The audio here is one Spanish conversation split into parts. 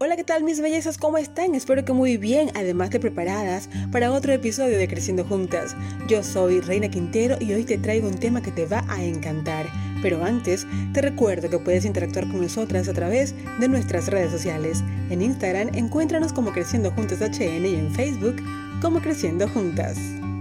Hola, ¿qué tal mis bellezas? ¿Cómo están? Espero que muy bien, además de preparadas para otro episodio de Creciendo Juntas. Yo soy Reina Quintero y hoy te traigo un tema que te va a encantar. Pero antes, te recuerdo que puedes interactuar con nosotras a través de nuestras redes sociales. En Instagram, encuéntranos como Creciendo Juntas HN y en Facebook como Creciendo Juntas.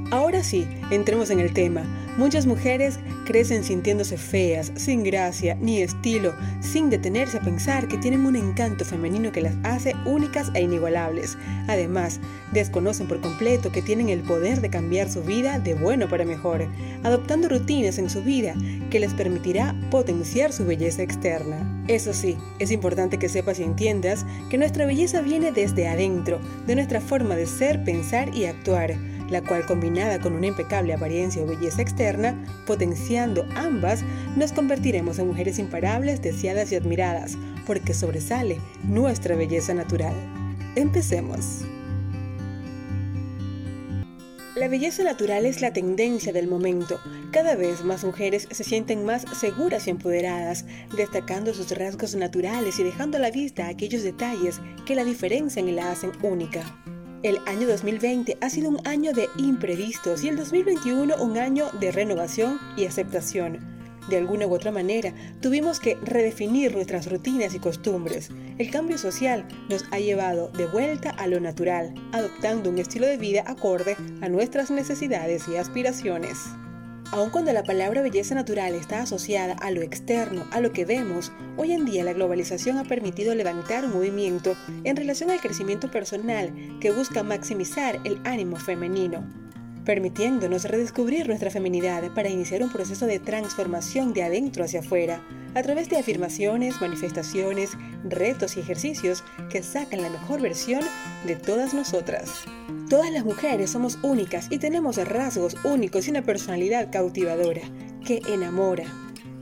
Ahora sí, entremos en el tema. Muchas mujeres crecen sintiéndose feas, sin gracia ni estilo, sin detenerse a pensar que tienen un encanto femenino que las hace únicas e inigualables. Además, desconocen por completo que tienen el poder de cambiar su vida de bueno para mejor, adoptando rutinas en su vida que les permitirá potenciar su belleza externa. Eso sí, es importante que sepas y entiendas que nuestra belleza viene desde adentro, de nuestra forma de ser, pensar y actuar la cual combinada con una impecable apariencia o belleza externa, potenciando ambas, nos convertiremos en mujeres imparables, deseadas y admiradas, porque sobresale nuestra belleza natural. Empecemos. La belleza natural es la tendencia del momento. Cada vez más mujeres se sienten más seguras y empoderadas, destacando sus rasgos naturales y dejando a la vista aquellos detalles que la diferencian y la hacen única. El año 2020 ha sido un año de imprevistos y el 2021 un año de renovación y aceptación. De alguna u otra manera, tuvimos que redefinir nuestras rutinas y costumbres. El cambio social nos ha llevado de vuelta a lo natural, adoptando un estilo de vida acorde a nuestras necesidades y aspiraciones. Aun cuando la palabra belleza natural está asociada a lo externo, a lo que vemos, hoy en día la globalización ha permitido levantar un movimiento en relación al crecimiento personal que busca maximizar el ánimo femenino permitiéndonos redescubrir nuestra feminidad para iniciar un proceso de transformación de adentro hacia afuera, a través de afirmaciones, manifestaciones, retos y ejercicios que sacan la mejor versión de todas nosotras. Todas las mujeres somos únicas y tenemos rasgos únicos y una personalidad cautivadora que enamora.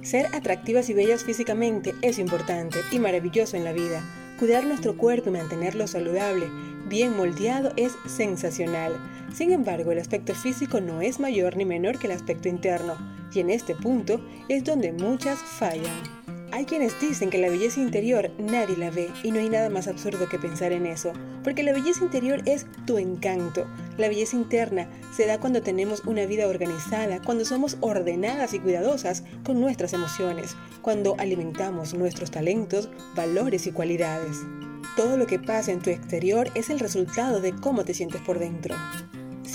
Ser atractivas y bellas físicamente es importante y maravilloso en la vida. Cuidar nuestro cuerpo y mantenerlo saludable, bien moldeado, es sensacional. Sin embargo, el aspecto físico no es mayor ni menor que el aspecto interno, y en este punto es donde muchas fallan. Hay quienes dicen que la belleza interior nadie la ve y no hay nada más absurdo que pensar en eso, porque la belleza interior es tu encanto. La belleza interna se da cuando tenemos una vida organizada, cuando somos ordenadas y cuidadosas con nuestras emociones, cuando alimentamos nuestros talentos, valores y cualidades. Todo lo que pasa en tu exterior es el resultado de cómo te sientes por dentro.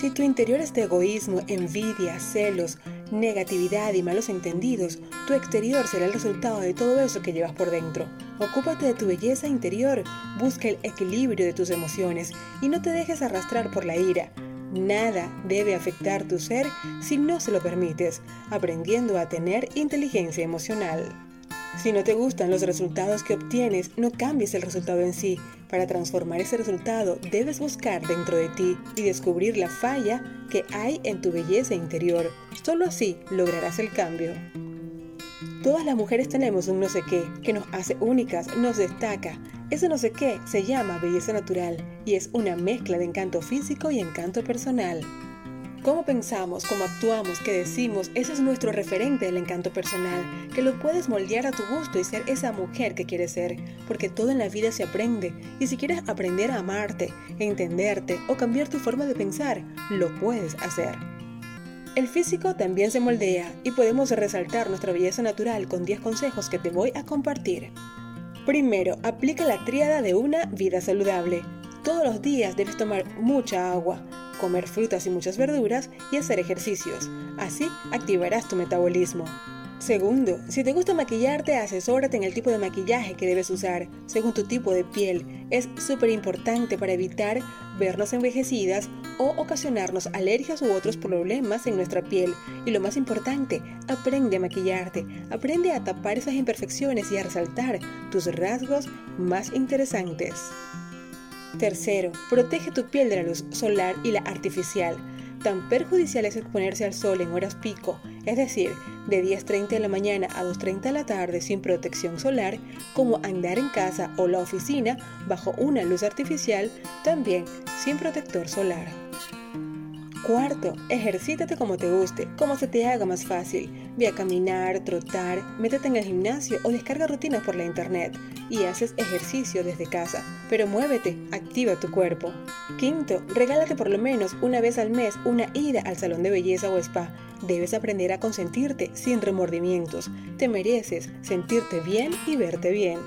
Si tu interior es de egoísmo, envidia, celos, negatividad y malos entendidos, tu exterior será el resultado de todo eso que llevas por dentro. Ocúpate de tu belleza interior, busca el equilibrio de tus emociones y no te dejes arrastrar por la ira. Nada debe afectar tu ser si no se lo permites, aprendiendo a tener inteligencia emocional. Si no te gustan los resultados que obtienes, no cambies el resultado en sí. Para transformar ese resultado, debes buscar dentro de ti y descubrir la falla que hay en tu belleza interior. Solo así lograrás el cambio. Todas las mujeres tenemos un no sé qué que nos hace únicas, nos destaca. Ese no sé qué se llama belleza natural y es una mezcla de encanto físico y encanto personal. Cómo pensamos, cómo actuamos, qué decimos, ese es nuestro referente del encanto personal, que lo puedes moldear a tu gusto y ser esa mujer que quieres ser, porque todo en la vida se aprende, y si quieres aprender a amarte, entenderte o cambiar tu forma de pensar, lo puedes hacer. El físico también se moldea y podemos resaltar nuestra belleza natural con 10 consejos que te voy a compartir. Primero, aplica la tríada de una vida saludable. Todos los días debes tomar mucha agua, comer frutas y muchas verduras y hacer ejercicios. Así activarás tu metabolismo. Segundo, si te gusta maquillarte, asesórate en el tipo de maquillaje que debes usar, según tu tipo de piel. Es súper importante para evitar vernos envejecidas o ocasionarnos alergias u otros problemas en nuestra piel. Y lo más importante, aprende a maquillarte, aprende a tapar esas imperfecciones y a resaltar tus rasgos más interesantes. Tercero, protege tu piel de la luz solar y la artificial. Tan perjudicial es exponerse al sol en horas pico, es decir, de 10.30 de la mañana a 2.30 de la tarde sin protección solar, como andar en casa o la oficina bajo una luz artificial, también sin protector solar. Cuarto, ejercítate como te guste, como se te haga más fácil. Ve a caminar, trotar, métete en el gimnasio o descarga rutinas por la internet y haces ejercicio desde casa. Pero muévete, activa tu cuerpo. Quinto, regálate por lo menos una vez al mes una ida al salón de belleza o spa. Debes aprender a consentirte sin remordimientos. Te mereces sentirte bien y verte bien.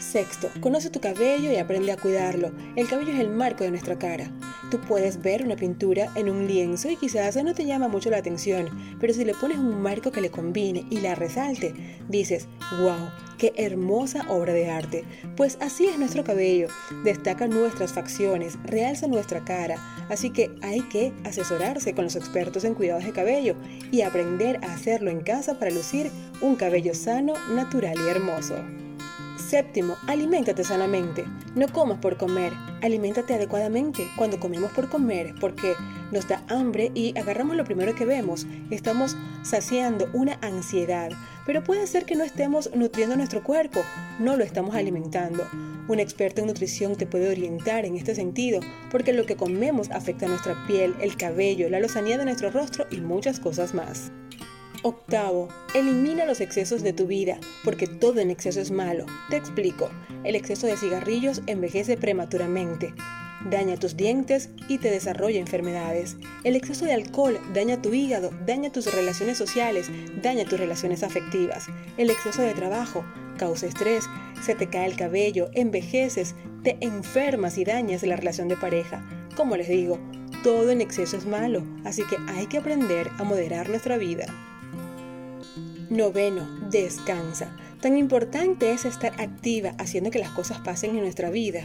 Sexto, conoce tu cabello y aprende a cuidarlo. El cabello es el marco de nuestra cara. Tú puedes ver una pintura en un lienzo y quizás no te llama mucho la atención, pero si le pones un marco que le combine y la resalte, dices, wow, qué hermosa obra de arte. Pues así es nuestro cabello, destaca nuestras facciones, realza nuestra cara, así que hay que asesorarse con los expertos en cuidados de cabello y aprender a hacerlo en casa para lucir un cabello sano, natural y hermoso. Séptimo, aliméntate sanamente. No comas por comer, aliméntate adecuadamente cuando comemos por comer, porque nos da hambre y agarramos lo primero que vemos. Estamos saciando una ansiedad, pero puede ser que no estemos nutriendo nuestro cuerpo, no lo estamos alimentando. Un experto en nutrición te puede orientar en este sentido, porque lo que comemos afecta a nuestra piel, el cabello, la lozanía de nuestro rostro y muchas cosas más. Octavo, elimina los excesos de tu vida, porque todo en exceso es malo. Te explico, el exceso de cigarrillos envejece prematuramente, daña tus dientes y te desarrolla enfermedades. El exceso de alcohol daña tu hígado, daña tus relaciones sociales, daña tus relaciones afectivas. El exceso de trabajo causa estrés, se te cae el cabello, envejeces, te enfermas y dañas la relación de pareja. Como les digo, todo en exceso es malo, así que hay que aprender a moderar nuestra vida. Noveno, descansa. Tan importante es estar activa haciendo que las cosas pasen en nuestra vida.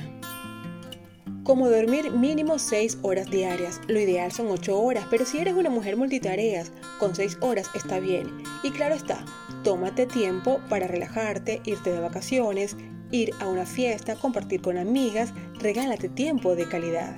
Como dormir mínimo 6 horas diarias. Lo ideal son 8 horas, pero si eres una mujer multitareas, con 6 horas está bien. Y claro está, tómate tiempo para relajarte, irte de vacaciones, ir a una fiesta, compartir con amigas, regálate tiempo de calidad.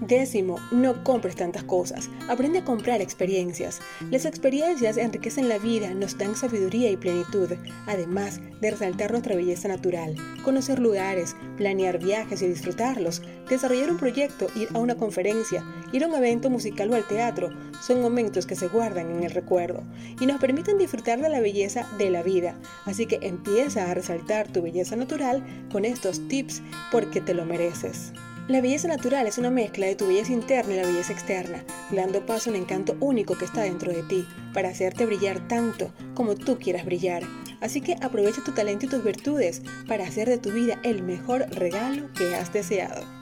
Décimo, no compres tantas cosas. Aprende a comprar experiencias. Las experiencias enriquecen la vida, nos dan sabiduría y plenitud, además de resaltar nuestra belleza natural. Conocer lugares, planear viajes y disfrutarlos, desarrollar un proyecto, ir a una conferencia, ir a un evento musical o al teatro, son momentos que se guardan en el recuerdo y nos permiten disfrutar de la belleza de la vida. Así que empieza a resaltar tu belleza natural con estos tips porque te lo mereces. La belleza natural es una mezcla de tu belleza interna y la belleza externa, dando paso a un encanto único que está dentro de ti, para hacerte brillar tanto como tú quieras brillar. Así que aprovecha tu talento y tus virtudes para hacer de tu vida el mejor regalo que has deseado.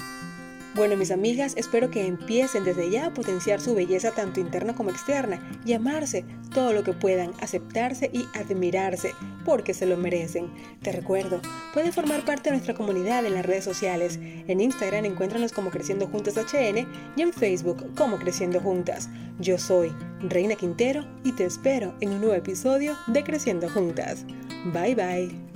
Bueno, mis amigas, espero que empiecen desde ya a potenciar su belleza tanto interna como externa y amarse todo lo que puedan, aceptarse y admirarse, porque se lo merecen. Te recuerdo, puedes formar parte de nuestra comunidad en las redes sociales. En Instagram encuéntranos como Creciendo Juntas HN y en Facebook como Creciendo Juntas. Yo soy Reina Quintero y te espero en un nuevo episodio de Creciendo Juntas. Bye bye.